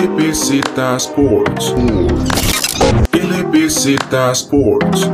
LBZ Sports. LBZ Sports.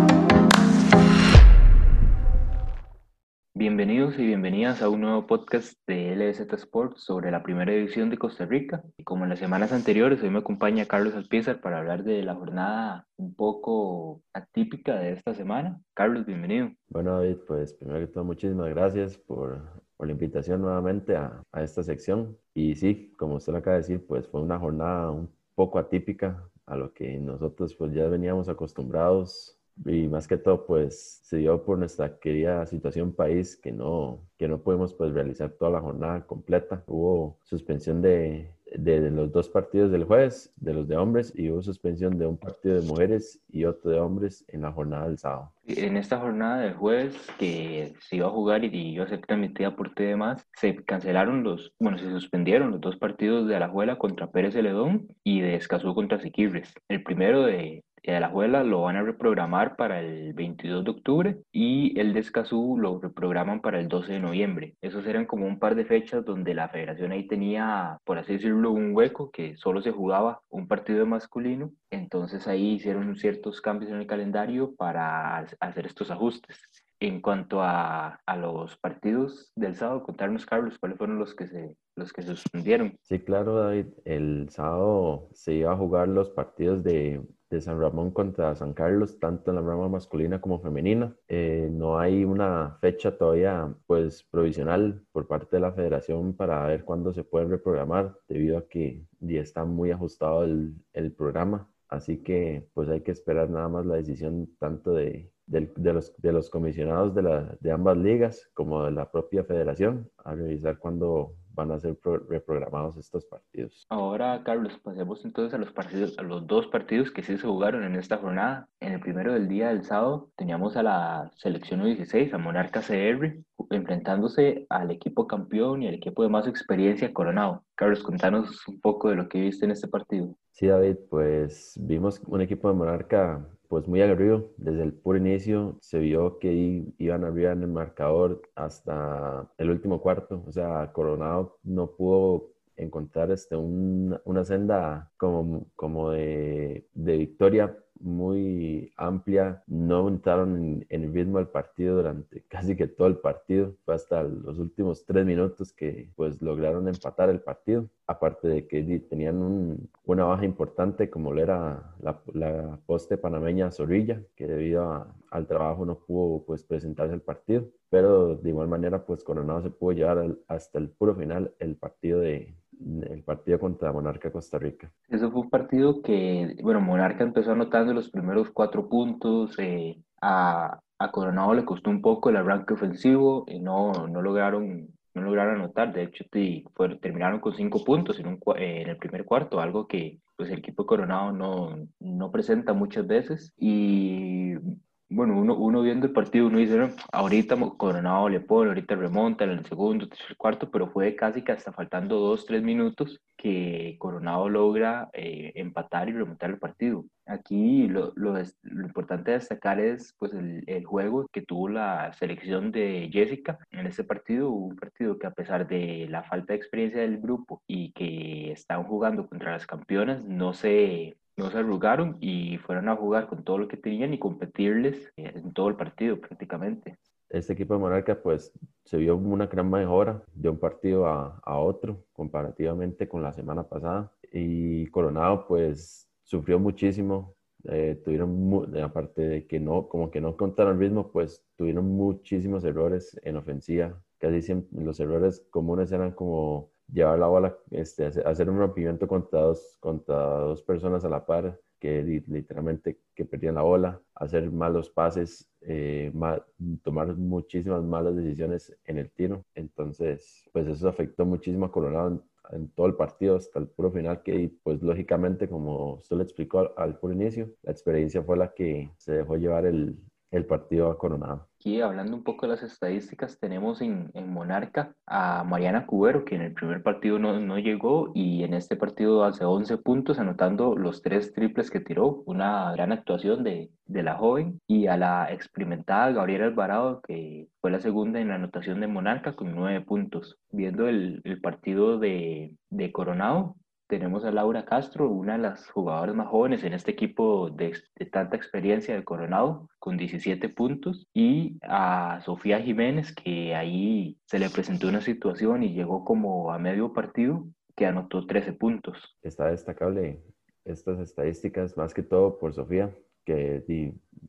Bienvenidos y bienvenidas a un nuevo podcast de LBZ Sports sobre la primera división de Costa Rica. Y como en las semanas anteriores, hoy me acompaña Carlos Alpizar para hablar de la jornada un poco atípica de esta semana. Carlos, bienvenido. Bueno, David, pues primero que todo, muchísimas gracias por, por la invitación nuevamente a, a, esta sección. Y sí, como usted lo acaba de decir, pues fue una jornada un poco atípica a lo que nosotros pues ya veníamos acostumbrados y más que todo pues se dio por nuestra querida situación país que no que no pudimos pues realizar toda la jornada completa hubo suspensión de, de, los dos partidos del jueves de los de hombres y hubo suspensión de un partido de mujeres y otro de hombres en la jornada del sábado. En esta jornada del jueves que se iba a jugar y iba a ser transmitida por TDMás se cancelaron los bueno se suspendieron los dos partidos de Alajuela contra Pérez Celedón y de Escazú contra Siquibres el primero de de la Juela lo van a reprogramar para el 22 de octubre y el de Escazú lo reprograman para el 12 de noviembre. Esos eran como un par de fechas donde la federación ahí tenía, por así decirlo, un hueco que solo se jugaba un partido masculino. Entonces ahí hicieron ciertos cambios en el calendario para hacer estos ajustes. En cuanto a, a, los partidos del sábado, contarnos, Carlos, cuáles fueron los que se los que se suspendieron. Sí, claro, David. El sábado se iba a jugar los partidos de de San Ramón contra San Carlos, tanto en la rama masculina como femenina. Eh, no hay una fecha todavía pues provisional por parte de la federación para ver cuándo se puede reprogramar, debido a que ya está muy ajustado el, el programa. Así que pues hay que esperar nada más la decisión tanto de, de, de, los, de los comisionados de, la, de ambas ligas como de la propia federación a revisar cuándo van a ser reprogramados estos partidos. Ahora, Carlos, pasemos entonces a los partidos, a los dos partidos que sí se jugaron en esta jornada. En el primero del día del sábado teníamos a la selección 16, a Monarca CR, enfrentándose al equipo campeón y al equipo de más experiencia Coronado. Carlos, contanos un poco de lo que viste en este partido. Sí, David, pues vimos un equipo de Monarca pues muy aguerrido. Desde el puro inicio se vio que iban arriba en el marcador hasta el último cuarto. O sea, Coronado no pudo encontrar este, una senda como, como de, de victoria muy amplia, no entraron en, el ritmo del partido durante casi que todo el partido, fue hasta los últimos tres minutos que pues lograron empatar el partido, aparte de que tenían una baja importante como lo era la, poste panameña Zorrilla, que debido al trabajo no pudo pues presentarse al partido, pero de igual manera pues Coronado se pudo llevar hasta el puro final el partido de, el partido contra Monarca Costa Rica. Eso fue un partido que, bueno, Monarca empezó anotando los primeros cuatro puntos, eh, a, a, Coronado le costó un poco el arranque ofensivo y no, no lograron no lograron anotar, de hecho terminaron con cinco puntos en, un, en el primer cuarto, algo que pues el equipo Coronado no, no presenta muchas veces y bueno, uno, uno viendo el partido, uno dice, ahorita Coronado le pone, ahorita remonta en el segundo, tercer, cuarto, pero fue casi que hasta faltando dos, tres minutos que Coronado logra eh, empatar y remontar el partido. Aquí lo, lo, lo, importante de destacar es pues el, el, juego que tuvo la selección de Jessica en este partido, un partido que a pesar de la falta de experiencia del grupo y que estaban jugando contra las campeonas, no se no se arrugaron y fueron a jugar con todo lo que tenían y competirles en todo el partido prácticamente. Este equipo de Monarca pues se vio una gran mejora de un partido a, otro comparativamente con la semana pasada y Coronado pues sufrió muchísimo eh, tuvieron, aparte de que no, como que no contaron el ritmo, pues tuvieron muchísimos errores en ofensiva. Casi siempre los errores comunes eran como llevar la bola, este, hacer un rompimiento contra dos, contra dos personas a la par, que literalmente que perdían la bola, hacer malos pases, eh, tomar muchísimas malas decisiones en el tiro. Entonces, pues eso afectó muchísimo a Coronado en, todo el partido hasta el puro final, que pues lógicamente, como usted le explicó al, al puro inicio, la experiencia fue la que se dejó llevar el, el partido Coronado. Aquí hablando un poco de las estadísticas, tenemos en, en Monarca a Mariana Cubero, que en el primer partido no, no, llegó y en este partido hace 11 puntos, anotando los tres triples que tiró, una gran actuación de, de la joven, y a la experimentada Gabriela Alvarado, que fue la segunda en la anotación de Monarca con 9 puntos. Viendo el, el partido de, de Coronado, tenemos a Laura Castro, una de las jugadoras más jóvenes en este equipo de, tanta experiencia de Coronado, con 17 puntos, y a Sofía Jiménez, que ahí se le presentó una situación y llegó como a medio partido, que anotó 13 puntos. Está destacable estas estadísticas, más que todo por Sofía, que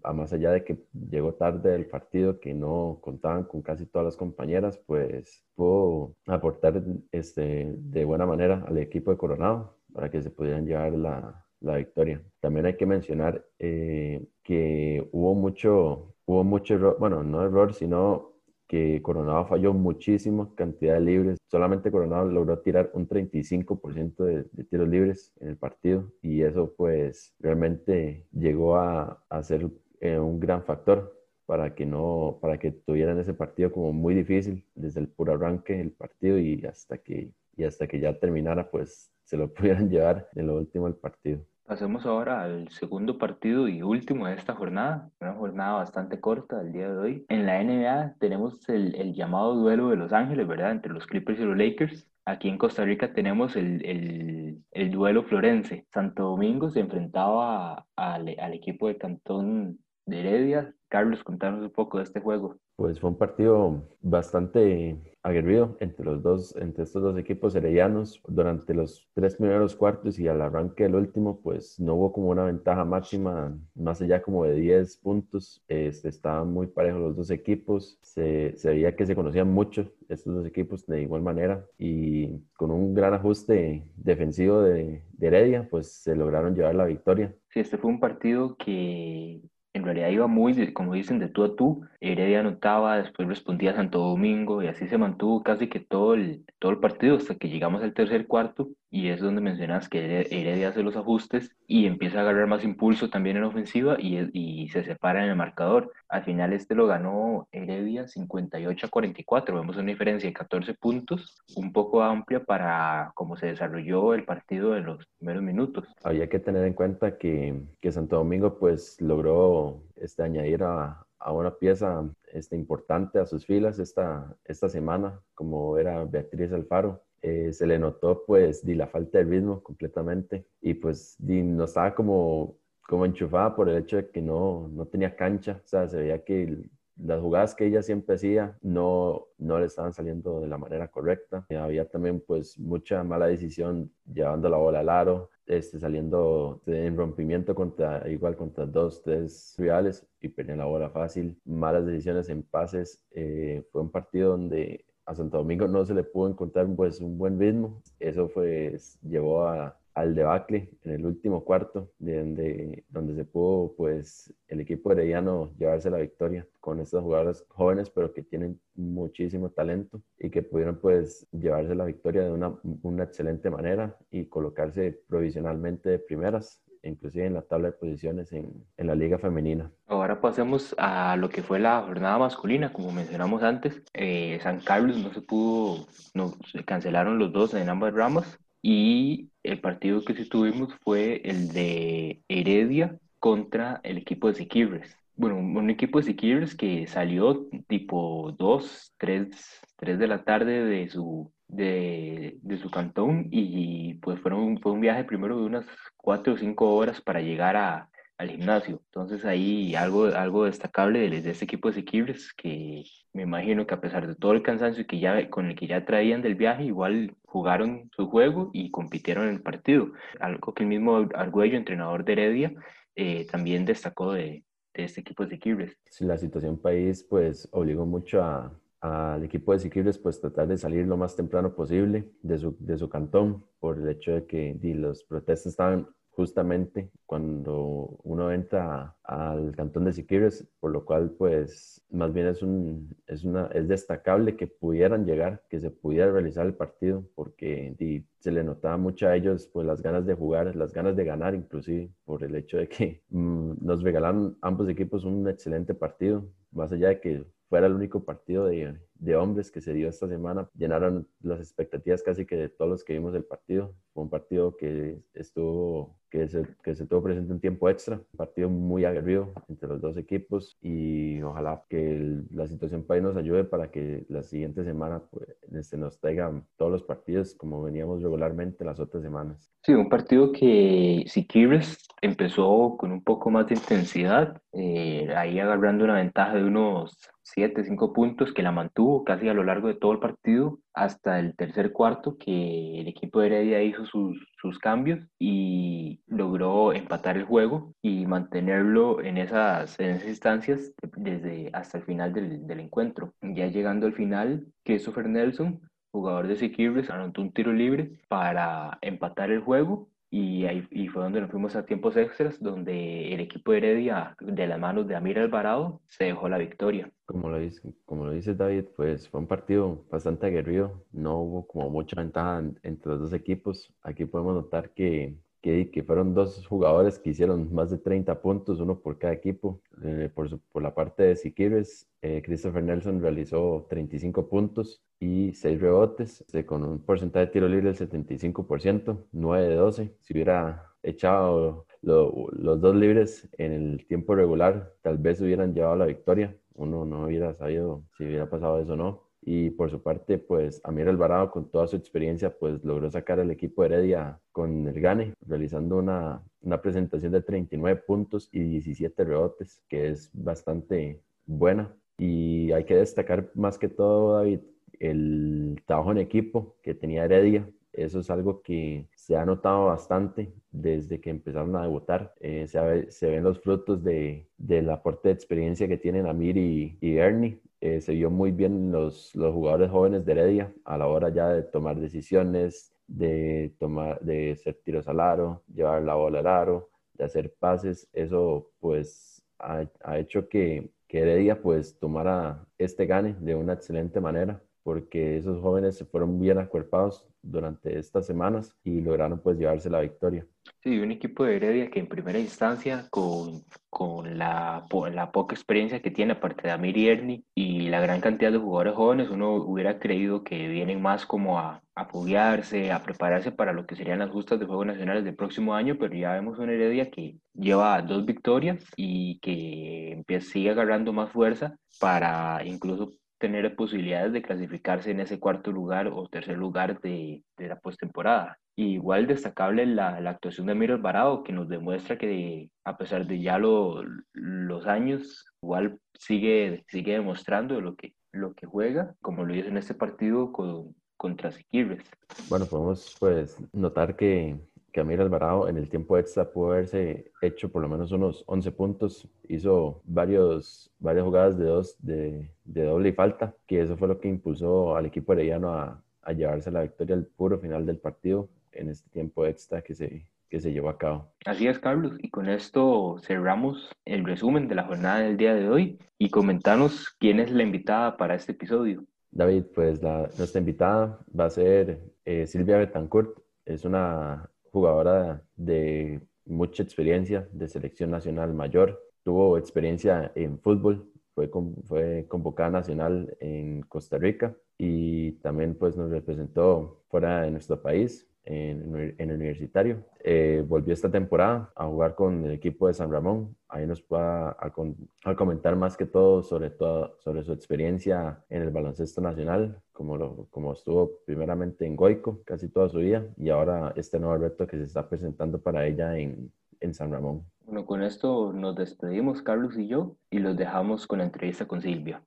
a más allá de que llegó tarde el partido, que no contaban con casi todas las compañeras, pues pudo aportar este, de buena manera al equipo de Coronado para que se pudieran llevar la, la victoria. También hay que mencionar eh, que hubo mucho, hubo mucho error, bueno, no error, sino que Coronado falló muchísima cantidad de libres. Solamente Coronado logró tirar un 35% de, de, tiros libres en el partido y eso pues realmente llegó a, a ser eh, un gran factor para que no para que tuvieran ese partido como muy difícil desde el puro arranque del partido y hasta que y hasta que ya terminara pues se lo pudieran llevar en lo último del partido. Pasemos ahora al segundo partido y último de esta jornada, una jornada bastante corta el día de hoy. En la NBA tenemos el, el llamado duelo de Los Ángeles, ¿verdad? Entre los Clippers y los Lakers. Aquí en Costa Rica tenemos el, el, el duelo florense. Santo Domingo se enfrentaba al, al equipo de Cantón de Heredia. Carlos, contanos un poco de este juego. Pues fue un partido bastante aguerrido entre los dos, entre estos dos equipos heredianos. Durante los tres primeros cuartos y al arranque del último, pues no hubo como una ventaja máxima, más allá como de 10 puntos. Este, estaban muy parejos los dos equipos. Se, se veía que se conocían mucho estos dos equipos de igual manera y con un gran ajuste defensivo de, de Heredia, pues se lograron llevar la victoria. Sí, este fue un partido que en realidad iba muy, como dicen, de tú a tú. Heredia anotaba, después respondía Santo Domingo y así se mantuvo casi que todo el, todo el partido hasta que llegamos al tercer cuarto y es donde mencionas que Heredia hace los ajustes y empieza a agarrar más impulso también en ofensiva y, y se separa en el marcador. Al final este lo ganó Heredia 58 a 44, vemos una diferencia de 14 puntos, un poco amplia para cómo se desarrolló el partido en los primeros minutos. Había que tener en cuenta que, que Santo Domingo pues logró este, añadir a, a una pieza este, importante a sus filas esta, esta semana, como era Beatriz Alfaro. Eh, se le notó pues di, la falta de ritmo completamente y pues di, no estaba como, como enchufada por el hecho de que no, no tenía cancha, o sea, se veía que las jugadas que ella siempre hacía no, no le estaban saliendo de la manera correcta. Había también pues mucha mala decisión llevando la bola al aro, este, saliendo en rompimiento contra, igual contra dos, tres rivales y perdían la bola fácil. Malas decisiones en pases. Eh, fue un partido donde a Santo Domingo no se le pudo encontrar pues un buen ritmo. Eso pues llevó al debacle en el último cuarto, de donde, donde se pudo pues el equipo herediano llevarse la victoria con estos jugadores jóvenes pero que tienen muchísimo talento y que pudieron pues llevarse la victoria de una, una excelente manera y colocarse provisionalmente de primeras inclusive en la tabla de posiciones en, en, la liga femenina. Ahora pasemos a lo que fue la jornada masculina, como mencionamos antes, eh, San Carlos no se pudo, no, se cancelaron los dos en ambas ramas, y el partido que sí tuvimos fue el de Heredia contra el equipo de Siquirres. Bueno, un equipo de Siquirres que salió tipo 2, 3, 3 de la tarde de su, de, de su cantón y pues fueron, fue un viaje primero de unas 4 o 5 horas para llegar a, al gimnasio. Entonces ahí algo, algo destacable de, de este equipo de Sequibres, que me imagino que a pesar de todo el cansancio que ya, con el que ya traían del viaje, igual jugaron su juego y compitieron en el partido. Algo que el mismo Argüello, entrenador de Heredia, eh, también destacó de, de, este equipo de Sequibres. Sí, la situación país pues obligó mucho a, al equipo de Siquibres pues tratar de salir lo más temprano posible de su, de su cantón por el hecho de que los protestas estaban justamente cuando uno entra al cantón de Siquirres, por lo cual pues más bien es, un, es, una, es destacable que pudieran llegar, que se pudiera realizar el partido, porque y, se le notaba mucho a ellos pues las ganas de jugar, las ganas de ganar inclusive, por el hecho de que mmm, nos regalaron ambos equipos un excelente partido, más allá de que fuera el único partido de, de hombres que se dio esta semana llenaron las expectativas casi que de todos los que vimos el partido. Fue un partido que estuvo que se, que se tuvo presente un tiempo extra, un partido muy aguerrido entre los dos equipos y ojalá que la situación país nos ayude para que la siguiente semana pues, este, nos traigan todos los partidos como veníamos regularmente las otras semanas. Sí, un partido que Siquibres empezó con un poco más de intensidad, eh, ahí agarrando una ventaja de unos 7, 5 puntos que la mantuvo casi a lo largo de todo el partido hasta el tercer cuarto que el equipo de Heredia hizo sus, sus cambios y logró empatar el juego y mantenerlo en esas, en esas instancias desde hasta el final del, del encuentro. Ya llegando al final, Christopher Nelson jugador de Siquibres anotó un tiro libre para empatar el juego y ahí y fue donde nos fuimos a tiempos extras, donde el equipo de Heredia, de las manos de Amir Alvarado, se dejó la victoria. Como lo, dice, como lo dice David, pues fue un partido bastante aguerrido, no hubo como mucha ventaja entre los dos equipos. Aquí podemos notar que que, que, fueron dos jugadores que hicieron más de 30 puntos, uno por cada equipo. Eh, por, su, por, la parte de Siquibres, eh, Christopher Nelson realizó 35 puntos y 6 rebotes, eh, con un porcentaje de tiro libre del 75%, 9 de 12. Si hubiera echado lo, los dos libres en el tiempo regular, tal vez hubieran llevado la victoria. Uno no hubiera sabido si hubiera pasado eso o no. Y por su parte, pues Amir Alvarado, con toda su experiencia, pues logró sacar al equipo Heredia con el gane, realizando una, una presentación de 39 puntos y 17 rebotes, que es bastante buena. Y hay que destacar más que todo, David, el trabajo en equipo que tenía Heredia. Eso es algo que se ha notado bastante desde que empezaron a debutar. Eh, se, ven los frutos de, del aporte de experiencia que tienen Amir y, Ernie eh, se vio muy bien los, los jugadores jóvenes de Heredia a la hora ya de tomar decisiones, de, tomar, de hacer tiros al aro, llevar la bola al aro, de hacer pases. Eso pues ha, ha hecho que, que Heredia pues tomara este gane de una excelente manera porque esos jóvenes se fueron bien acuerpados durante estas semanas y lograron pues llevarse la victoria. Sí, un equipo de Heredia que en primera instancia, con, con la, la, poca experiencia que tiene, aparte de Amir y Ernie, y la gran cantidad de jugadores jóvenes, uno hubiera creído que vienen más como a, a foguearse, a prepararse para lo que serían las justas de Juegos Nacionales del próximo año, pero ya vemos una Heredia que lleva dos victorias y que empieza, sigue agarrando más fuerza para incluso tener posibilidades de clasificarse en ese cuarto lugar o tercer lugar de, de la postemporada. Igual destacable la, la, actuación de Miro Alvarado, que nos demuestra que a pesar de ya lo, los años, igual sigue, sigue demostrando lo que, lo que juega, como lo hizo en este partido con, contra Siquirres. Bueno, podemos pues notar que Amir Alvarado en el tiempo extra pudo haberse hecho por lo menos unos 11 puntos. Hizo varios, varias jugadas de, dos, de, de doble y falta, que eso fue lo que impulsó al equipo herediano a, a llevarse la victoria al puro final del partido en este tiempo extra que se, que se llevó a cabo. Así es, Carlos, y con esto cerramos el resumen de la jornada del día de hoy y comentanos quién es la invitada para este episodio. David, pues la, nuestra invitada va a ser eh, Silvia Betancourt, es una jugadora de mucha experiencia de selección nacional mayor, tuvo experiencia en fútbol, fue, fue convocada nacional en Costa Rica y también pues nos representó fuera de nuestro país en, en universitario. Eh, volvió esta temporada a jugar con el equipo de San Ramón. Ahí nos va a, comentar más que todo sobre, todo sobre su experiencia en el baloncesto nacional, como, lo, como estuvo primeramente en Goico casi toda su vida y ahora este nuevo reto que se está presentando para ella en, en San Ramón. Bueno, con esto nos despedimos Carlos y yo y los dejamos con la entrevista con Silvia.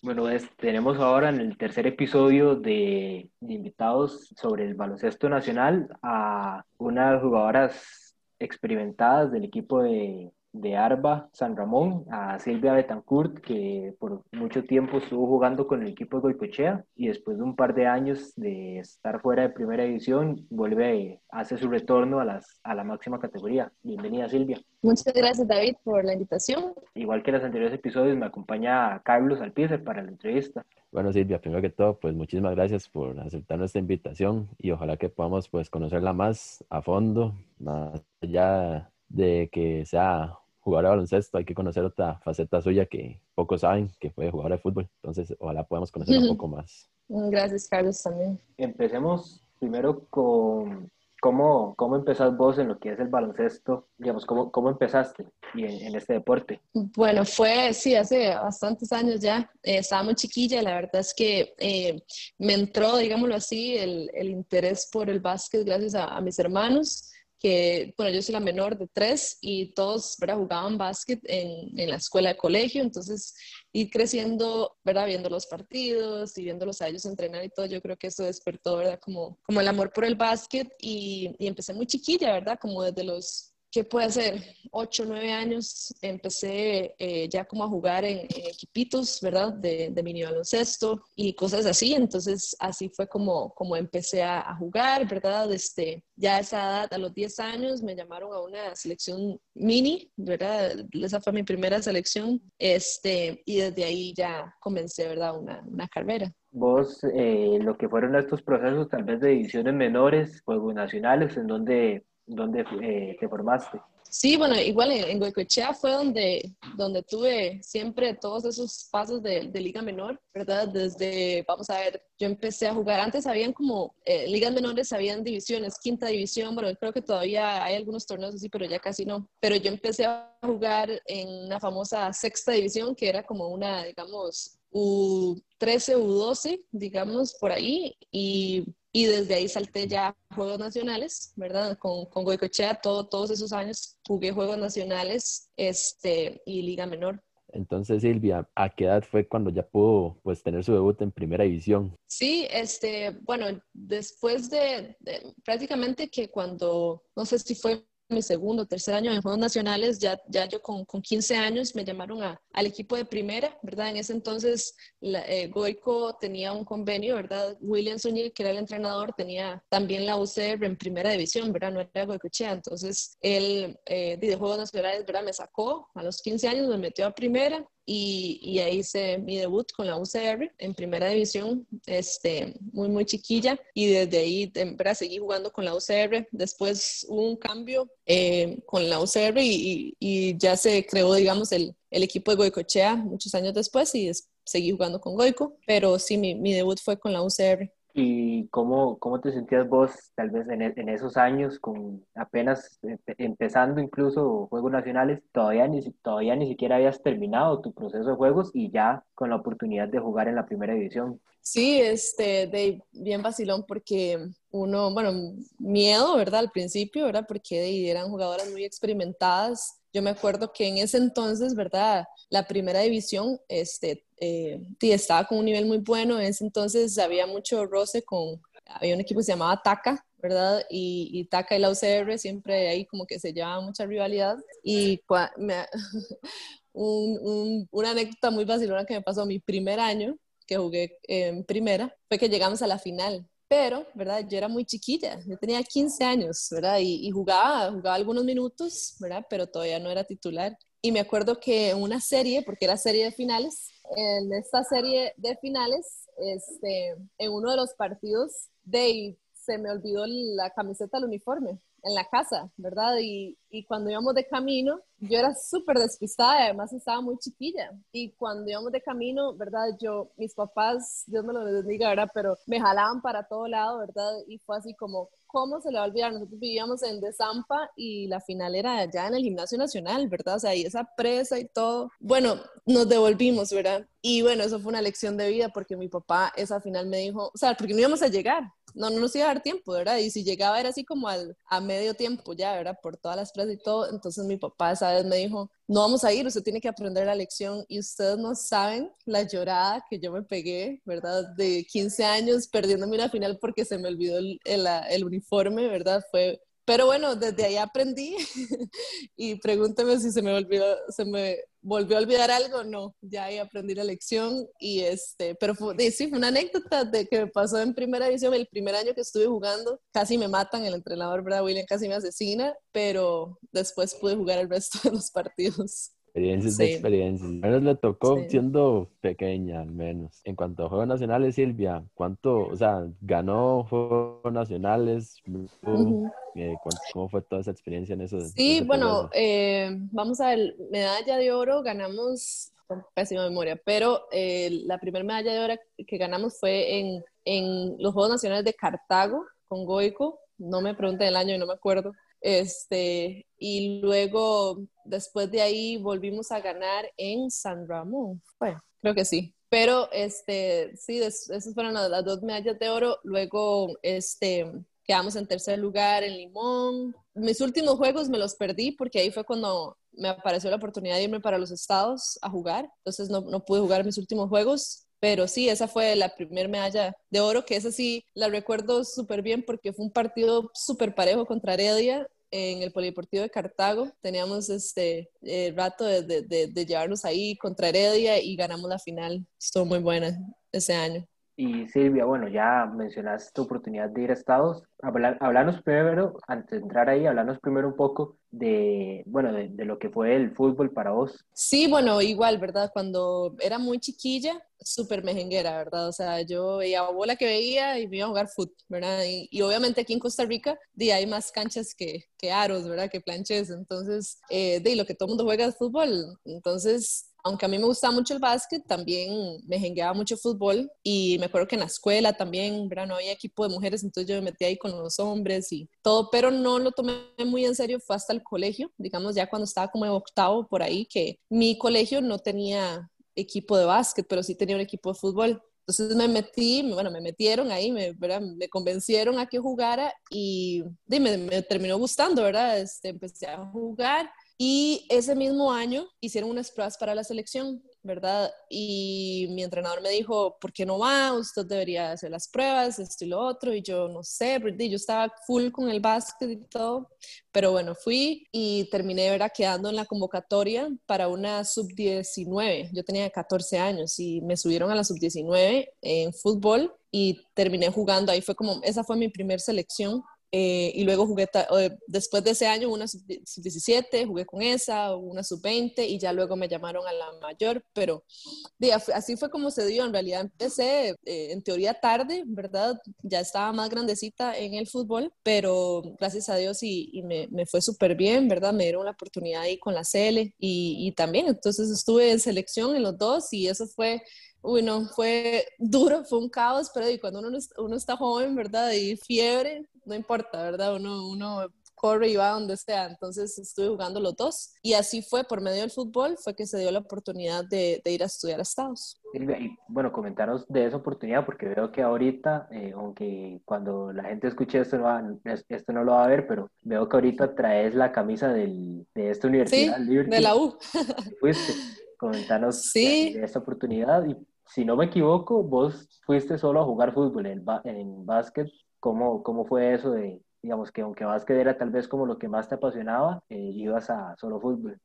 Bueno, tenemos ahora en el tercer episodio de, de, invitados sobre el baloncesto nacional a unas jugadoras experimentadas del equipo de, de Arba San Ramón, a Silvia Betancourt, que por mucho tiempo estuvo jugando con el equipo de Goicochea y después de un par de años de estar fuera de primera división, vuelve, hace su retorno a, las, a la máxima categoría. Bienvenida, Silvia. Muchas gracias, David, por la invitación. Igual que en los anteriores episodios, me acompaña Carlos Alpizar para la entrevista. Bueno, Silvia, primero que todo, pues muchísimas gracias por aceptar nuestra invitación y ojalá que podamos pues conocerla más a fondo, más allá de que sea jugar a baloncesto, hay que conocer otra faceta suya que pocos saben, que fue jugador de fútbol. Entonces, ojalá podamos conocer un poco más. Gracias, Carlos, también. Empecemos primero con ¿Cómo, ¿Cómo empezás vos en lo que es el baloncesto? Digamos, ¿cómo, cómo empezaste y en, este deporte? Bueno, fue, sí, hace bastantes años ya. Eh, estaba muy chiquilla. La verdad es que eh, me entró, digámoslo así, el, el, interés por el básquet gracias a, a mis hermanos que, bueno, yo soy la menor de tres y todos, ¿verdad? Jugaban básquet en, en, la escuela de colegio, entonces ir creciendo, ¿verdad? Viendo los partidos y viéndolos a ellos entrenar y todo, yo creo que eso despertó, ¿verdad? Como, como el amor por el básquet y, y empecé muy chiquilla, ¿verdad? Como desde los ¿qué puede ser? Ocho, nueve años empecé eh, ya como a jugar en, equipitos, ¿verdad? De, de, mini baloncesto y cosas así. Entonces, así fue como, como empecé a, jugar, ¿verdad? Este, ya a esa edad, a los 10 años, me llamaron a una selección mini, ¿verdad? Esa fue mi primera selección. Este, y desde ahí ya comencé, ¿verdad? Una, una carrera. Vos, eh, lo que fueron estos procesos tal vez de divisiones menores, juegos nacionales, en donde ¿Dónde eh, te formaste? Sí, bueno, igual en, en fue donde, donde tuve siempre todos esos pasos de, liga menor, ¿verdad? Desde, vamos a ver, yo empecé a jugar, antes habían como eh, ligas menores, habían divisiones, quinta división, bueno, creo que todavía hay algunos torneos así, pero ya casi no. Pero yo empecé a jugar en una famosa sexta división, que era como una, digamos, U13, U12, digamos, por ahí, y y desde ahí salté ya a Juegos Nacionales, ¿verdad? Con, con Goicochea todo, todos esos años jugué Juegos Nacionales este, y Liga Menor. Entonces, Silvia, ¿a qué edad fue cuando ya pudo pues, tener su debut en primera división? Sí, este, bueno, después de, de prácticamente que cuando, no sé si fue mi segundo tercer año en Juegos Nacionales, ya, ya yo con, con 15 años me llamaron a, al equipo de primera, ¿verdad? En ese entonces la, eh, Goico tenía un convenio, ¿verdad? William Zúñiga, que era el entrenador, tenía también la UCR en primera división, ¿verdad? No era Goicochea. Entonces, él eh, de Juegos Nacionales, ¿verdad? Me sacó a los 15 años, me metió a primera y, ahí hice mi debut con la UCR en primera división, este, muy, muy chiquilla, y desde ahí ¿verdad? seguí jugando con la UCR. Después hubo un cambio eh, con la UCR y, y, ya se creó, digamos, el, el equipo de Goicochea muchos años después y seguí jugando con Goico, pero sí, mi, mi debut fue con la UCR. ¿Y cómo, cómo te sentías vos, tal vez en, en, esos años, con apenas empezando incluso Juegos Nacionales, todavía ni, todavía ni siquiera habías terminado tu proceso de juegos y ya con la oportunidad de jugar en la primera división? Sí, este, de, bien vacilón porque uno, bueno, miedo, ¿verdad? Al principio, ¿verdad? Porque eran jugadoras muy experimentadas. Yo me acuerdo que en ese entonces, ¿verdad? La primera división, este, eh, estaba con un nivel muy bueno. En ese entonces había mucho roce con, había un equipo que se llamaba TACA, ¿verdad? Y, y TACA y la UCR siempre ahí como que se llevaba mucha rivalidad. Y un, una anécdota muy vacilona que me pasó mi primer año, que jugué en primera, fue que llegamos a la final pero, ¿verdad? Yo era muy chiquilla, yo tenía 15 años, ¿verdad? Y, jugaba, jugaba algunos minutos, ¿verdad? Pero todavía no era titular. Y me acuerdo que en una serie, porque era serie de finales, en esta serie de finales, este, en uno de los partidos, de, se me olvidó la camiseta, el uniforme en la casa, ¿verdad? Y, y cuando íbamos de camino, yo era súper despistada, además estaba muy chiquilla. Y cuando íbamos de camino, ¿verdad? Yo, mis papás, Dios me lo bendiga, ¿verdad? Pero me jalaban para todo lado, ¿verdad? Y fue así como, ¿cómo se le va a olvidar? Nosotros vivíamos en Desampa y la final era allá en el Gimnasio Nacional, ¿verdad? O sea, y esa presa y todo. Bueno, nos devolvimos, ¿verdad? Y bueno, eso fue una lección de vida porque mi papá esa final me dijo, o sea, porque no íbamos a llegar, no, no nos iba a dar tiempo, ¿verdad? Y si llegaba era así como al, a medio tiempo ya, ¿verdad? Por todas las presas y todo. Entonces mi papá esa vez me dijo, no vamos a ir, usted tiene que aprender la lección y ustedes no saben la llorada que yo me pegué, ¿verdad? De 15 años perdiéndome una final porque se me olvidó el, el uniforme, ¿verdad? Fue pero bueno, desde ahí aprendí y pregúnteme si se me olvidó, se me volvió a olvidar algo, no, ya ahí aprendí la lección y este, pero fue, sí, fue una anécdota de que me pasó en primera división, el primer año que estuve jugando, casi me matan, el entrenador, ¿verdad? William casi me asesina, pero después pude jugar el resto de los partidos. Experiencias de experiencias. Al menos le tocó Sí. siendo pequeña, al menos. En cuanto a Juegos Nacionales, Silvia, ¿cuánto, o sea, ganó Juegos Nacionales? Eh, ¿cuán- ¿Cómo fue toda esa experiencia en eso? Sí, bueno, eh, vamos a ver, medalla de oro ganamos, con pésima memoria, pero eh, la primera medalla de oro que ganamos fue en, en los Juegos Nacionales de Cartago con Goico, no me pregunten el año y no me acuerdo. Este, y luego, después de ahí, volvimos a ganar en San Ramón. Bueno, creo que sí. Pero, este, sí, esas fueron las, las dos medallas de oro. Luego, este, quedamos en tercer lugar en Limón. Mis últimos juegos me los perdí porque ahí fue cuando me apareció la oportunidad de irme para los estados a jugar. Entonces no, no pude jugar mis últimos juegos. Pero sí, esa fue la primera medalla de oro, que esa sí la recuerdo súper bien porque fue un partido súper parejo contra Heredia en el Polideportivo de Cartago. Teníamos este eh, rato de, de, llevarnos ahí contra Heredia y ganamos la final. Estuvo muy buena ese año. Y Silvia, bueno, ya mencionaste tu oportunidad de ir a Estados. Hablar, hablarnos primero, antes de entrar ahí, hablarnos primero un poco de, bueno, de, de, lo que fue el fútbol para vos. Sí, bueno, igual, ¿verdad? Cuando era muy chiquilla, súper mejenguera, ¿verdad? O sea, yo veía bola que veía y me iba a jugar fútbol, ¿verdad? Y, y, obviamente aquí en Costa Rica, de hay más canchas que, que aros, ¿verdad? Que planches. Entonces, eh, de lo que todo el mundo juega es fútbol. Entonces, aunque a mí me gustaba mucho el básquet, también me jengueaba mucho fútbol y me acuerdo que en la escuela también, ¿verdad? No había equipo de mujeres, entonces yo me metí ahí con los hombres y todo, pero no lo tomé muy en serio, fue hasta el colegio, digamos ya cuando estaba como en octavo por ahí, que mi colegio no tenía equipo de básquet, pero sí tenía un equipo de fútbol. Entonces me metí, bueno, me metieron ahí, me, ¿verdad? me convencieron a que jugara y, y me, me, terminó gustando, ¿verdad? Este, empecé a jugar y ese mismo año hicieron unas pruebas para la selección, ¿verdad? Y mi entrenador me dijo, ¿por qué no va? Usted debería hacer las pruebas, esto y lo otro. Y yo no sé, yo estaba full con el básquet y todo. Pero bueno, fui y terminé, ¿verdad? Quedando en la convocatoria para una sub-19. Yo tenía 14 años y me subieron a la sub-19 en fútbol y terminé jugando. Ahí fue como, esa fue mi primer selección eh, y luego jugué, después de ese año, una sub-17, jugué con esa, una sub-20 y ya luego me llamaron a la mayor, pero así fue como se dio. En realidad empecé eh, en teoría tarde, ¿verdad? Ya estaba más grandecita en el fútbol, pero gracias a Dios y, y me, me, fue súper bien, ¿verdad? Me dieron la oportunidad ahí con la CL y, y también, entonces estuve en selección en los dos y eso fue uy, no, fue duro, fue un caos, pero y cuando uno, uno está joven, ¿verdad? Y fiebre, no importa, ¿verdad? Uno, uno corre y va donde sea. Entonces estuve jugando los dos. Y así fue, por medio del fútbol, fue que se dio la oportunidad de, de ir a estudiar a Estados. Y bueno, comentaros de esa oportunidad, porque veo que ahorita, eh, aunque cuando la gente escuche esto no, va, esto no lo va a ver, pero veo que ahorita traes la camisa del, de esta universidad. Sí, Liberty. de la U. Fuiste. Comentanos sí. de esta oportunidad. Y si no me equivoco, vos fuiste solo a jugar fútbol en, en básquet. ¿Cómo, ¿Cómo fue eso de, digamos, que aunque básquet era tal vez como lo que más te apasionaba, eh, ibas a solo fútbol?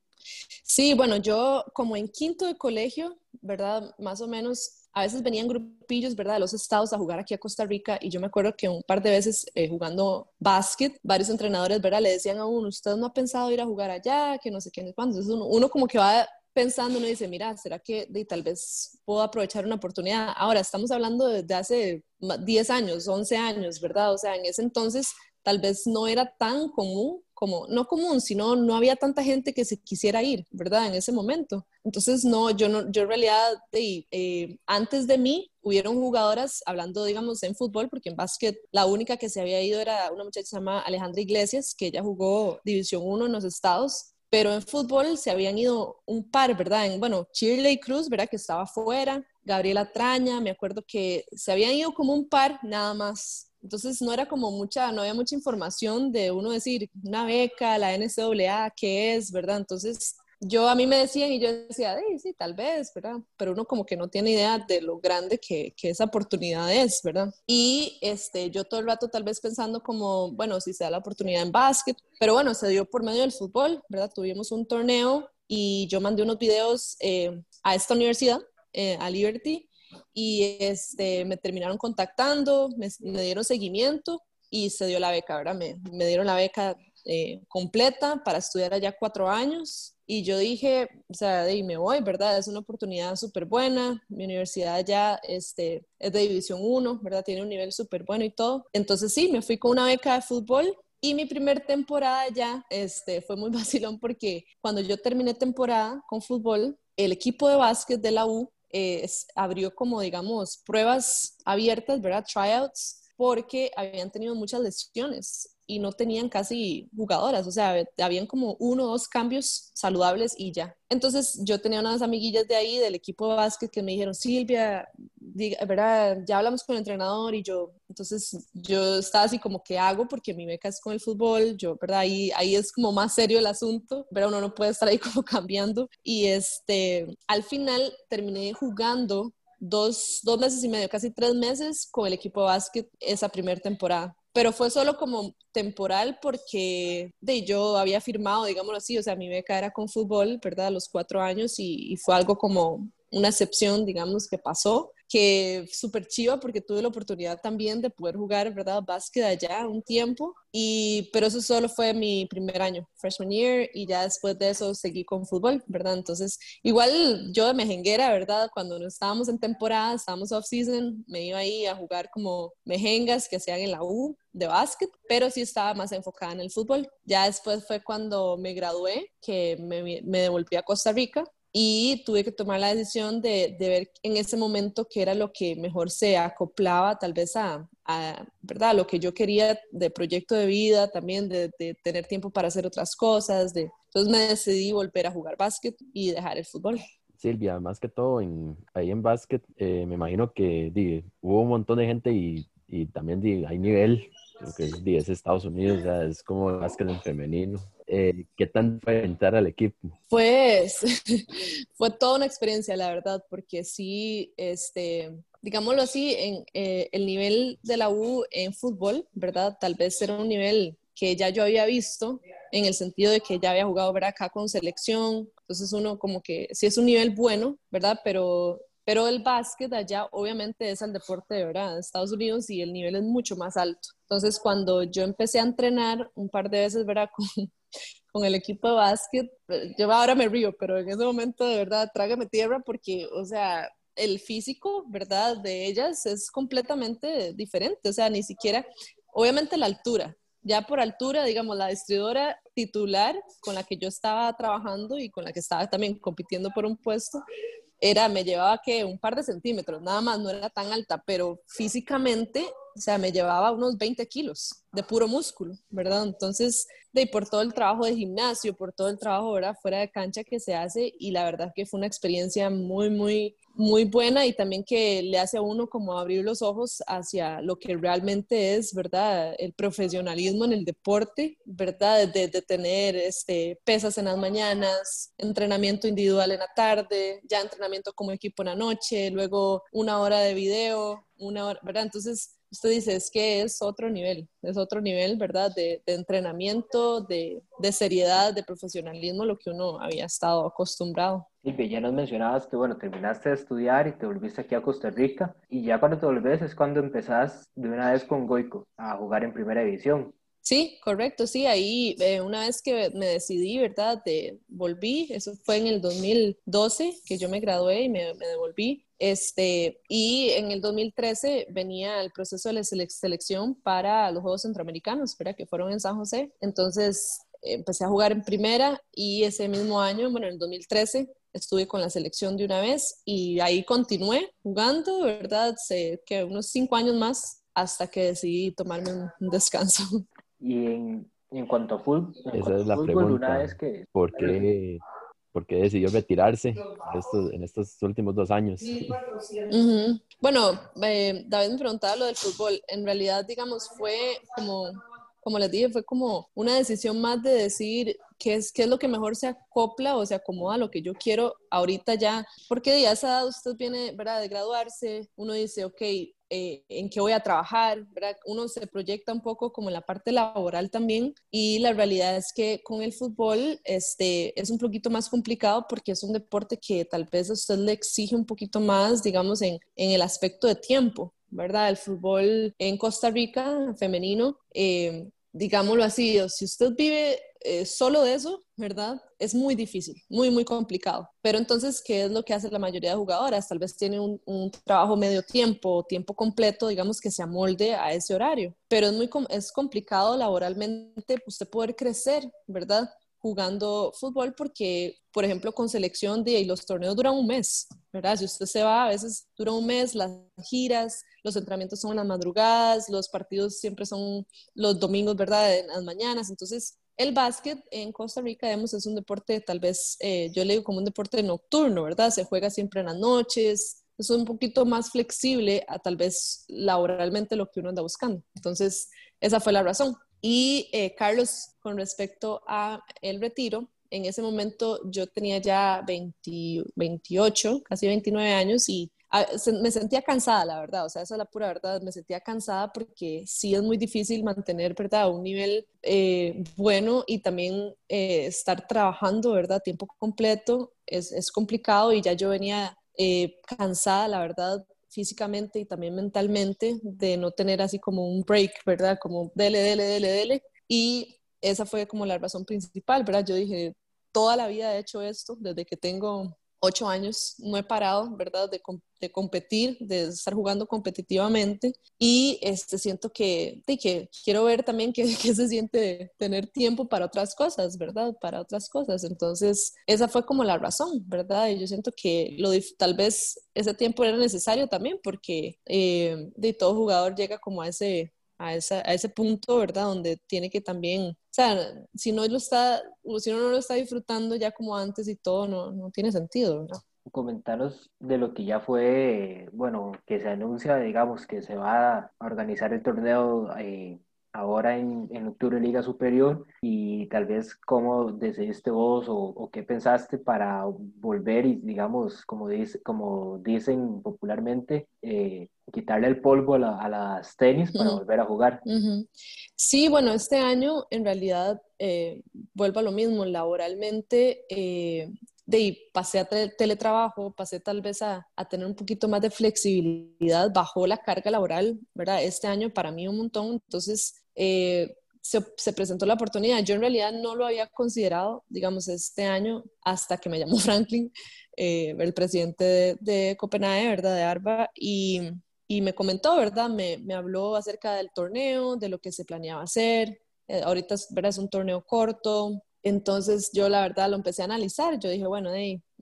Sí, bueno, yo como en quinto de colegio, ¿verdad? Más o menos, a veces venían grupillos, ¿verdad? De los estados a jugar aquí a Costa Rica y yo me acuerdo que un par de veces eh, jugando básquet, varios entrenadores, ¿verdad? Le decían a uno, usted no ha pensado ir a jugar allá, que no sé qué, no sé cuándo. Entonces uno, uno como que va pensando, uno dice, mira, ¿será que de, tal vez puedo aprovechar una oportunidad? Ahora, estamos hablando de hace 10 años, 11 años, ¿verdad? O sea, en ese entonces tal vez no era tan común como, no común, sino no había tanta gente que se quisiera ir, ¿verdad? En ese momento. Entonces, no, yo, no, yo en realidad, eh, antes de mí, hubieron jugadoras, hablando, digamos, en fútbol, porque en básquet la única que se había ido era una muchacha que se llama Alejandra Iglesias, que ella jugó División 1 en los estados, pero en fútbol se habían ido un par, ¿verdad? En, bueno, Shirley Cruz, ¿verdad? Que estaba fuera, Gabriela Traña, me acuerdo que se habían ido como un par nada más. Entonces no era como mucha, no había mucha información de uno decir una beca, la NCAA, qué es, ¿verdad? Entonces yo a mí me decían y yo decía, sí, tal vez, ¿verdad? Pero uno como que no tiene idea de lo grande que, que, esa oportunidad es, ¿verdad? Y este, yo todo el rato tal vez pensando como, bueno, si se da la oportunidad en básquet, pero bueno, se dio por medio del fútbol, ¿verdad? Tuvimos un torneo y yo mandé unos videos eh, a esta universidad, eh, a Liberty, y este, me terminaron contactando, me, me, dieron seguimiento y se dio la beca, ¿verdad? Me, me dieron la beca eh, completa para estudiar allá cuatro años Y yo dije, o sea, de me voy, ¿verdad? Es una oportunidad súper buena. Mi universidad ya este, es de División 1, ¿verdad? Tiene un nivel súper bueno y todo. Entonces sí, me fui con una beca de fútbol y mi primer temporada ya este, fue muy vacilón porque cuando yo terminé temporada con fútbol, el equipo de básquet de la U eh, abrió como, digamos, pruebas abiertas, ¿verdad? Tryouts, porque habían tenido muchas lesiones y no tenían casi jugadoras, o sea, habían como uno o dos cambios saludables y ya. Entonces yo tenía unas amiguillas de ahí del equipo de básquet que me dijeron, Silvia, ¿verdad? Ya hablamos con el entrenador y yo, entonces yo estaba así como, ¿qué hago? Porque mi beca es con el fútbol, yo, ¿verdad? Ahí, ahí es como más serio el asunto, pero uno no puede estar ahí como cambiando. Y este, al final terminé jugando dos, dos meses y medio, casi tres meses con el equipo de básquet esa primera temporada pero fue solo como temporal porque de, yo había firmado, digámoslo así, o sea, mi beca era con fútbol, ¿verdad? A los cuatro años y, y fue algo como una excepción, digamos, que pasó que súper chiva porque tuve la oportunidad también de poder jugar, ¿verdad? Básquet allá un tiempo, y, pero eso solo fue mi primer año, freshman year, y ya después de eso seguí con fútbol, ¿verdad? Entonces, igual yo de mejenguera, ¿verdad? Cuando no estábamos en temporada, estábamos off-season, me iba ahí a jugar como mejengas que hacían en la U de básquet, pero sí estaba más enfocada en el fútbol. Ya después fue cuando me gradué, que me, me devolví a Costa Rica y tuve que tomar la decisión de, de, ver en ese momento qué era lo que mejor se acoplaba tal vez a, a ¿verdad? lo que yo quería de proyecto de vida, también de, de, tener tiempo para hacer otras cosas. De, entonces me decidí volver a jugar básquet y dejar el fútbol. Silvia, más que todo en, ahí en básquet, eh, me imagino que hubo un montón de gente y, y también hay nivel, lo que es, Estados Unidos, o sea, es como básquet en femenino. Eh, ¿Qué tan fue entrar al equipo? Pues fue toda una experiencia, la verdad, porque sí, este, digámoslo así, en eh, el nivel de la U en fútbol, ¿verdad? Tal vez era un nivel que ya yo había visto, en el sentido de que ya había jugado ¿verdad? acá con selección, entonces uno como que sí es un nivel bueno, ¿verdad? Pero pero el básquet allá obviamente es el deporte de verdad de Estados Unidos y el nivel es mucho más alto. Entonces cuando yo empecé a entrenar un par de veces, ¿verdad? Con, el equipo de básquet, yo ahora me río, pero en ese momento de verdad trágame tierra porque, o sea, el físico, ¿verdad? De ellas es completamente diferente, o sea, ni siquiera, obviamente la altura, ya por altura, digamos, la distribuidora titular con la que yo estaba trabajando y con la que estaba también compitiendo por un puesto, era, me llevaba que un par de centímetros, nada más, no era tan alta, pero físicamente, o sea, me llevaba unos 20 kilos de puro músculo, ¿verdad? Entonces, de por todo el trabajo de gimnasio, por todo el trabajo, ¿verdad? Fuera de cancha que se hace y la verdad que fue una experiencia muy, muy muy buena y también que le hace a uno como abrir los ojos hacia lo que realmente es, ¿verdad? El profesionalismo en el deporte, ¿verdad? De, de, tener este, pesas en las mañanas, entrenamiento individual en la tarde, ya entrenamiento como equipo en la noche, luego una hora de video, una hora, ¿verdad? Entonces, usted dice, es que es otro nivel, es otro nivel, ¿verdad? De, de entrenamiento, de, de, seriedad, de profesionalismo, lo que uno había estado acostumbrado. Silvia, ya nos mencionabas que, bueno, terminaste de estudiar y te volviste aquí a Costa Rica, y ya cuando te volvés es cuando empezás de una vez con Goico a jugar en primera división. Sí, correcto, sí, ahí eh, una vez que me decidí, ¿verdad? De, volví, eso fue en el 2012 que yo me gradué y me, me devolví. Este, y en el 2013 venía el proceso de la selección para los Juegos Centroamericanos, ¿verdad? que fueron en San José. Entonces empecé a jugar en primera y ese mismo año, bueno, en el 2013, estuve con la selección de una vez y ahí continué jugando, ¿verdad? Sé que unos cinco años más hasta que decidí tomarme un descanso. Y en, en cuanto a fútbol, esa es la pregunta. que... ¿Por qué, ¿Por qué decidió retirarse estos, en estos últimos dos años? Bueno, eh, David me preguntaba lo del fútbol. En realidad, digamos, fue como, como les dije, fue como una decisión más de decir qué es, qué es lo que mejor se acopla o se acomoda a lo que yo quiero ahorita ya. Porque ya esa edad usted viene, ¿verdad? De graduarse, uno dice, ok, eh, en qué voy a trabajar, ¿verdad? Uno se proyecta un poco como en la parte laboral también y la realidad es que con el fútbol este, es un poquito más complicado porque es un deporte que tal vez a usted le exige un poquito más, digamos, en, en el aspecto de tiempo, ¿verdad? El fútbol en Costa Rica femenino, eh, digámoslo así, si usted vive eh, solo eso, ¿verdad? Es muy difícil, muy, muy complicado. Pero entonces, ¿qué es lo que hace la mayoría de jugadoras? Tal vez tiene un, un trabajo medio tiempo, tiempo completo, digamos, que se amolde a ese horario. Pero es muy es complicado laboralmente pues, usted poder crecer, ¿verdad? jugando fútbol porque, por ejemplo, con selección de y los torneos duran un mes, ¿verdad? Si usted se va, a veces dura un mes, las giras, los entrenamientos son en las madrugadas, los partidos siempre son los domingos, ¿verdad? En las mañanas. Entonces, el básquet en Costa Rica, digamos, es un deporte tal vez, eh, yo le digo como un deporte nocturno, ¿verdad? Se juega siempre en las noches, es un poquito más flexible a tal vez laboralmente lo que uno anda buscando. Entonces, esa fue la razón. Y eh, Carlos, con respecto a el retiro, en ese momento yo tenía ya 28, casi 29 años y me sentía cansada, la verdad, o sea, esa es la pura verdad, me sentía cansada porque sí es muy difícil mantener, ¿verdad?, un nivel eh, bueno y también eh, estar trabajando, ¿verdad?, tiempo completo es, es complicado y ya yo venía cansada, la verdad, físicamente y también mentalmente de no tener así como un break, ¿verdad? Como dele, dele, dele, dele. Y esa fue como la razón principal, ¿verdad? Yo dije, toda la vida he hecho esto, desde que tengo ocho años no he parado, ¿verdad? De, de, competir, de estar jugando competitivamente y este, siento que, de, que quiero ver también qué, se siente tener tiempo para otras cosas, ¿verdad? Para otras cosas. Entonces, esa fue como la razón, ¿verdad? Y yo siento que lo, tal vez ese tiempo era necesario también porque eh, de todo jugador llega como a ese a, ese punto, ¿verdad? Donde tiene que también, o sea, si no lo está, si uno no lo está disfrutando ya como antes y todo, no, no tiene sentido, ¿verdad? Comentaros de lo que ya fue, bueno, que se anuncia, digamos, que se va a organizar el torneo eh, ahora en, en, octubre Liga Superior y tal vez cómo decidiste vos o, o, qué pensaste para volver y digamos, como, dice, como dicen popularmente, eh, quitarle el polvo a, las tenis para volver a jugar. Sí, bueno, este año en realidad eh, vuelvo a lo mismo, laboralmente eh, de pasé a teletrabajo, pasé tal vez a, a, tener un poquito más de flexibilidad, bajó la carga laboral, ¿verdad? Este año para mí un montón, entonces eh, se, presentó la oportunidad. Yo en realidad no lo había considerado, digamos, este año hasta que me llamó Franklin, eh, el presidente de, Copenhague, ¿verdad? De ARBA, y, y me comentó, ¿verdad? Me, me, habló acerca del torneo, de lo que se planeaba hacer. Eh, ahorita, ¿verdad? Es un torneo corto, entonces yo la verdad lo empecé a analizar. Yo dije, bueno,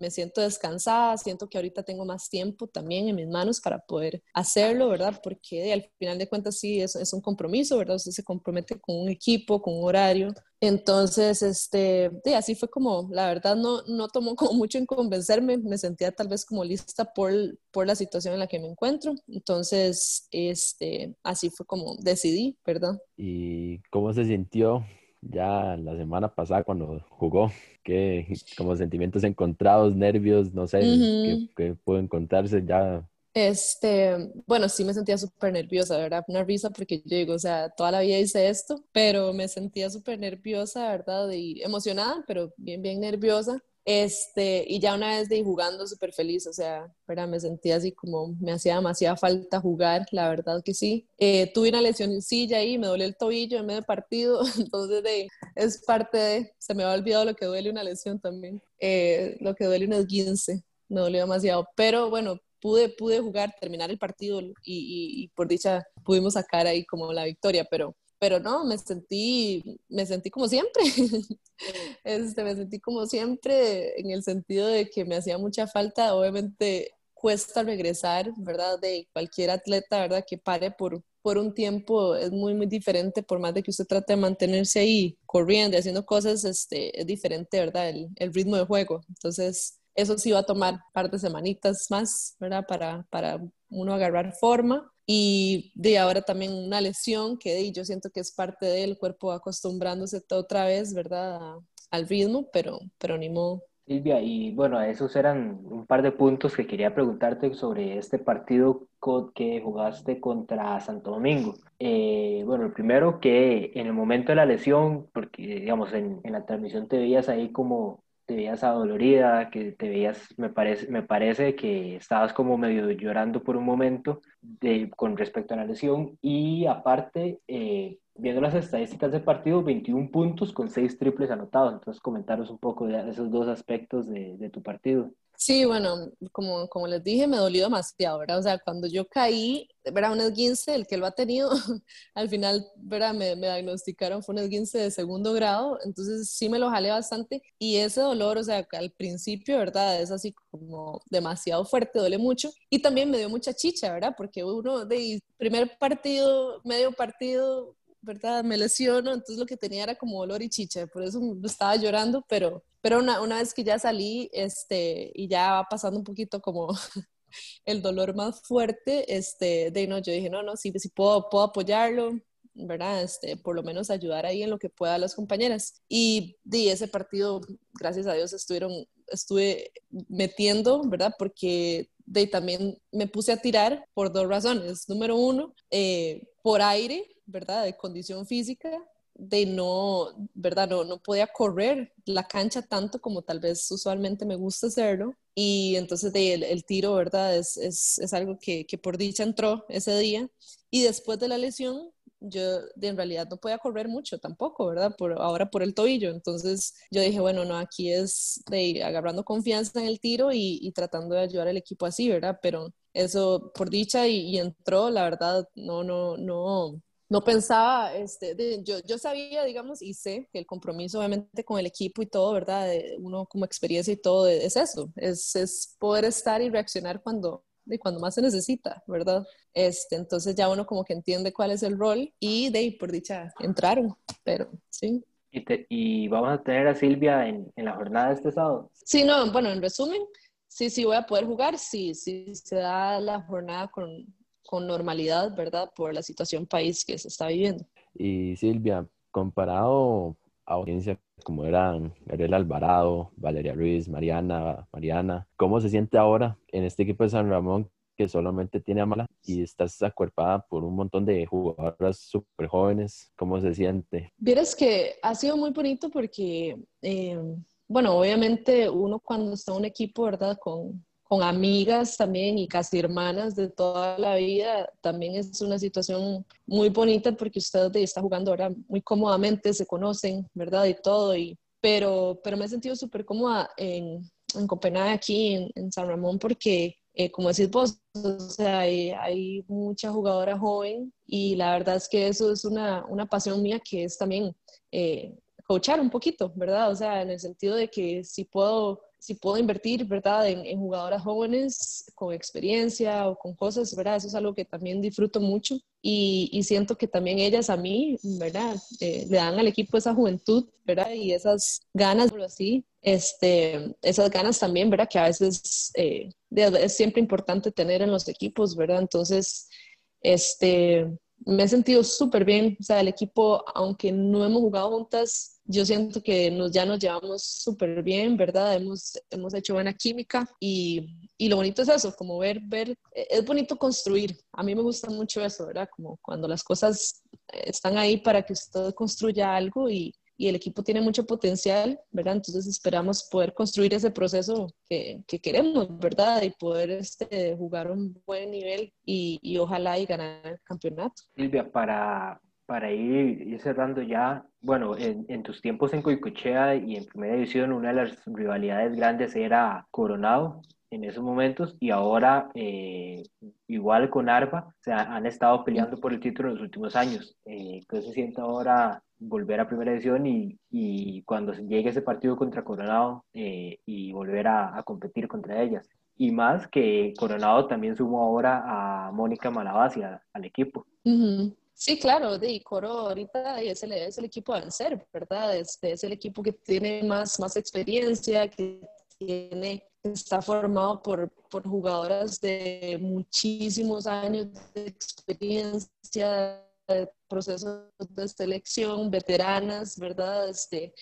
me siento descansada, siento que ahorita tengo más tiempo también en mis manos para poder hacerlo, ¿verdad? Porque al final de cuentas sí es, es, un compromiso, ¿verdad? Usted se compromete con un equipo, con un horario. Entonces, este, así fue como, la verdad no, no tomó como mucho en convencerme, me sentía tal vez como lista por, por la situación en la que me encuentro. Entonces, este, así fue como decidí, ¿verdad? ¿Y cómo se sintió ya la semana pasada cuando jugó, que como sentimientos encontrados, nervios, no sé, qué, pudo encontrarse ya. Este, bueno, sí me sentía súper nerviosa, ¿verdad? Una risa porque yo digo, o sea, toda la vida hice esto, pero me sentía súper nerviosa, ¿verdad? Y emocionada, pero bien, bien nerviosa. Este, y ya una vez de jugando súper feliz, o sea, ¿verdad? me sentía así como me hacía demasiada falta jugar, la verdad que sí. Eh, tuve una lesión en silla ahí, me dolió el tobillo en medio partido, entonces de, es parte de, se me ha olvidado lo que duele una lesión también, eh, lo que duele un esguince, me dolió demasiado, pero bueno, pude, pude jugar, terminar el partido y, y por dicha pudimos sacar ahí como la victoria, pero pero no, me sentí, me sentí como siempre. Este, me sentí como siempre en el sentido de que me hacía mucha falta. Obviamente cuesta regresar, ¿verdad? De cualquier atleta, ¿verdad? Que pare por, por un tiempo es muy, muy diferente, por más de que usted trate de mantenerse ahí corriendo y haciendo cosas, este, es diferente, ¿verdad? El, el ritmo de juego. Entonces, eso sí va a tomar un par de semanitas más, ¿verdad? Para, para uno agarrar forma y de ahora también una lesión que yo siento que es parte del cuerpo acostumbrándose otra vez, ¿verdad? al ritmo, pero, pero ni modo. Silvia, y bueno, esos eran un par de puntos que quería preguntarte sobre este partido que jugaste contra Santo Domingo. Eh, bueno, el primero que en el momento de la lesión, porque digamos en, en la transmisión te veías ahí como te veías adolorida, que te veías, me parece, me parece que estabas como medio llorando por un momento de, con respecto a la lesión y aparte, eh, viendo las estadísticas del partido, 21 puntos con 6 triples anotados. Entonces, comentaros un poco de esos dos aspectos de, de tu partido. Sí, bueno, como, como les dije, me dolió demasiado, ¿verdad? O sea, cuando yo caí, ¿verdad? Un esguince, el que lo ha tenido, al final, ¿verdad? Me, me, diagnosticaron, fue un esguince de segundo grado, entonces sí me lo jalé bastante y ese dolor, o sea, al principio, ¿verdad? Es así como demasiado fuerte, duele mucho y también me dio mucha chicha, ¿verdad? Porque uno de primer partido, medio partido, ¿verdad? Me lesiono, entonces lo que tenía era como dolor y chicha, por eso estaba llorando, pero, pero una, una vez que ya salí, este, y ya va pasando un poquito como el dolor más fuerte, este, de no, yo dije, no, no, sí, sí puedo, puedo apoyarlo, ¿verdad? Este, por lo menos ayudar ahí en lo que pueda a las compañeras. Y di ese partido, gracias a Dios, estuvieron, estuve metiendo, ¿verdad? Porque de también me puse a tirar por dos razones. Número uno, eh, por aire, ¿verdad? De condición física, de no, ¿verdad? No, no podía correr la cancha tanto como tal vez usualmente me gusta hacerlo. Y entonces de, el, tiro, ¿verdad? Es, es, es algo que, que, por dicha entró ese día. Y después de la lesión, yo de, en realidad no podía correr mucho tampoco, ¿verdad? Por, ahora por el tobillo. Entonces yo dije, bueno, no, aquí es de agarrando confianza en el tiro y, y tratando de ayudar al equipo así, ¿verdad? Pero eso por dicha y entró, la verdad, no, no, no no pensaba, este, yo, yo sabía, digamos, y sé que el compromiso obviamente con el equipo y todo, ¿verdad? De uno como experiencia y todo, es eso, es, es poder estar y reaccionar cuando, de cuando más se necesita, ¿verdad? Este, entonces ya uno como que entiende cuál es el rol y de ahí, por dicha, entraron, pero sí. ¿Y, y vamos a tener a Silvia en, en, la jornada de este sábado? Sí, no, bueno, en resumen, sí, sí voy a poder jugar, sí, sí se da la jornada con, con normalidad, ¿verdad? Por la situación país que se está viviendo. Y Silvia, comparado a audiencias como eran Gabriel Alvarado, Valeria Ruiz, Mariana, Mariana, ¿cómo se siente ahora en este equipo de San Ramón que solamente tiene a Mala y estás acuerpada por un montón de jugadoras súper jóvenes? ¿Cómo se siente? Vieras que ha sido muy bonito porque, eh, bueno, obviamente uno cuando está en un equipo, ¿verdad? Con, con amigas también y casi hermanas de toda la vida, también es una situación muy bonita porque usted está jugando ahora muy cómodamente, se conocen, ¿verdad? Y todo, y, pero, pero me he sentido súper cómoda en, en, Copenhague, aquí en, en San Ramón, porque, eh, como decís vos, o sea, hay, hay, mucha jugadora joven y la verdad es que eso es una, una pasión mía que es también eh, coachar un poquito, ¿verdad? O sea, en el sentido de que si puedo si puedo invertir, ¿verdad?, en, jugadoras jóvenes con experiencia o con cosas, ¿verdad? Eso es algo que también disfruto mucho y, y siento que también ellas a mí, ¿verdad?, eh, le dan al equipo esa juventud, ¿verdad? Y esas ganas, así, este, esas ganas también, ¿verdad?, que a veces eh, es siempre importante tener en los equipos, ¿verdad? Entonces, este, me he sentido súper bien, o sea, el equipo, aunque no hemos jugado juntas, yo siento que nos, ya nos llevamos súper bien, ¿verdad? Hemos, hemos hecho buena química y, y, lo bonito es eso, como ver, ver, e, es bonito construir. A mí me gusta mucho eso, ¿verdad? Como cuando las cosas están ahí para que usted construya algo y, y el equipo tiene mucho potencial, ¿verdad? Entonces esperamos poder construir ese proceso que, que queremos, ¿verdad? Y poder este, jugar un buen nivel y, y ojalá y ganar campeonato. Silvia, para, para ir, cerrando ya, bueno, en, tus tiempos en Coicochea y en primera división, una de las rivalidades grandes era Coronado en esos momentos y ahora eh, igual con Arba, o sea, han estado peleando por el título en los últimos años. Eh, ¿Qué se siente ahora volver a primera división y, y cuando llegue ese partido contra Coronado eh, y volver a, competir contra ellas? Y más que Coronado también sumó ahora a Mónica Malabasia al equipo. Sí, claro, de Coro ahorita es el, es el equipo a vencer, ¿verdad? Este es el equipo que tiene más, más experiencia, que tiene, está formado por, por jugadoras de muchísimos años de experiencia, de procesos de selección, veteranas, ¿verdad? Este,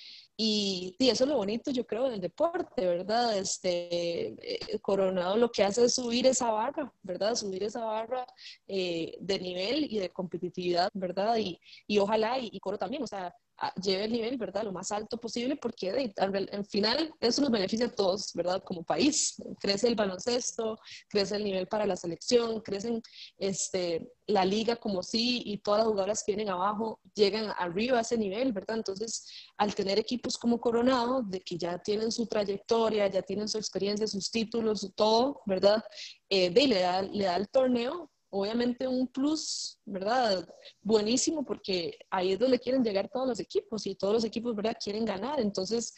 y, y, eso es lo bonito, yo creo, del deporte, ¿verdad? Este, eh, Coronado lo que hace es subir esa barra, ¿verdad? Subir esa barra eh, de nivel y de competitividad, ¿verdad? Y, y ojalá, y, y, Coro también, o sea, lleve el nivel, ¿verdad? Lo más alto posible, porque al final eso nos beneficia a todos, ¿verdad? Como país. Crece el baloncesto, crece el nivel para la selección, crecen este, la liga como sí y todas las jugadoras que vienen abajo llegan arriba a ese nivel, ¿verdad? Entonces, al tener equipos como Coronado, de que ya tienen su trayectoria, ya tienen su experiencia, sus títulos, todo, ¿verdad? Eh, de, le, da, le da el torneo obviamente un plus, ¿verdad? Buenísimo porque ahí es donde quieren llegar todos los equipos y todos los equipos, ¿verdad? Quieren ganar. Entonces,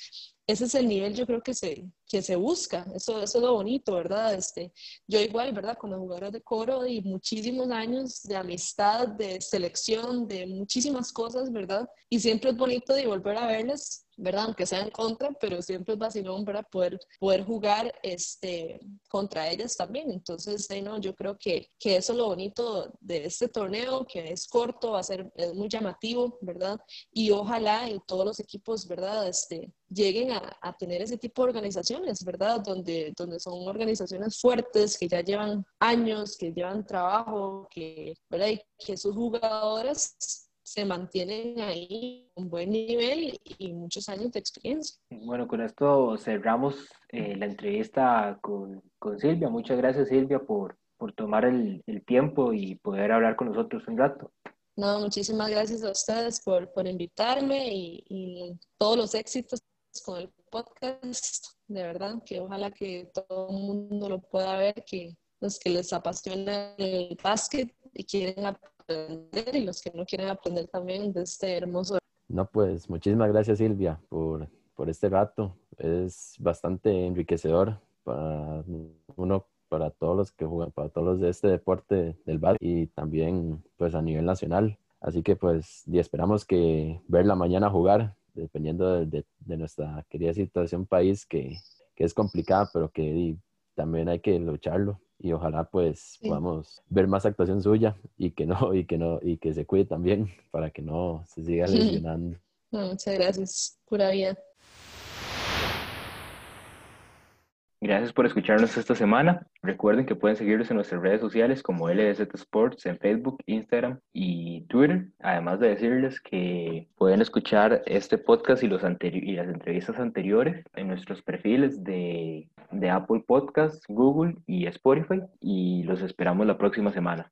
ese es el nivel yo creo que se, que se busca. Eso, eso es lo bonito, ¿verdad? Este, yo igual, ¿verdad? Con los jugadores de coro y muchísimos años de amistad, de selección, de muchísimas cosas, ¿verdad? Y siempre es bonito de volver a verles ¿verdad? Aunque sea en contra, pero siempre es vacilón, para Poder, poder jugar este, contra ellas también. Entonces, no, yo creo que, que eso es lo bonito de este torneo, que es corto, va a ser es muy llamativo, ¿verdad? Y ojalá en todos los equipos, ¿verdad? Este, lleguen a, a, tener ese tipo de organizaciones, ¿verdad? Donde, donde son organizaciones fuertes, que ya llevan años, que llevan trabajo, que, ¿verdad? Y que sus jugadores se mantienen ahí un buen nivel y muchos años de experiencia. Bueno, con esto cerramos eh, la entrevista con, con, Silvia. Muchas gracias Silvia por, por tomar el, el, tiempo y poder hablar con nosotros un rato. No, muchísimas gracias a ustedes por, por invitarme y, y todos los éxitos con el podcast. De verdad, que ojalá que todo el mundo lo pueda ver, que los que les apasiona el básquet y quieren aprender y los que no quieren aprender también de este hermoso. No, pues muchísimas gracias Silvia por, por este rato. Es bastante enriquecedor para uno, para todos los que juegan, para todos los de este deporte del básquet y también pues a nivel nacional. Así que pues y esperamos que verla mañana jugar, dependiendo de, de, nuestra querida situación país que, que es complicada, pero que también hay que lucharlo y ojalá pues podamos ver más actuación suya y que no y que no y que se cuide también para que no se siga lesionando. muchas gracias, pura vida. Gracias por escucharnos esta semana. Recuerden que pueden seguirnos en nuestras redes sociales como LDZ Sports en Facebook, Instagram y Twitter. Además de decirles que pueden escuchar este podcast y, los y las entrevistas anteriores en nuestros perfiles de, de Apple Podcasts, Google y Spotify. Y los esperamos la próxima semana.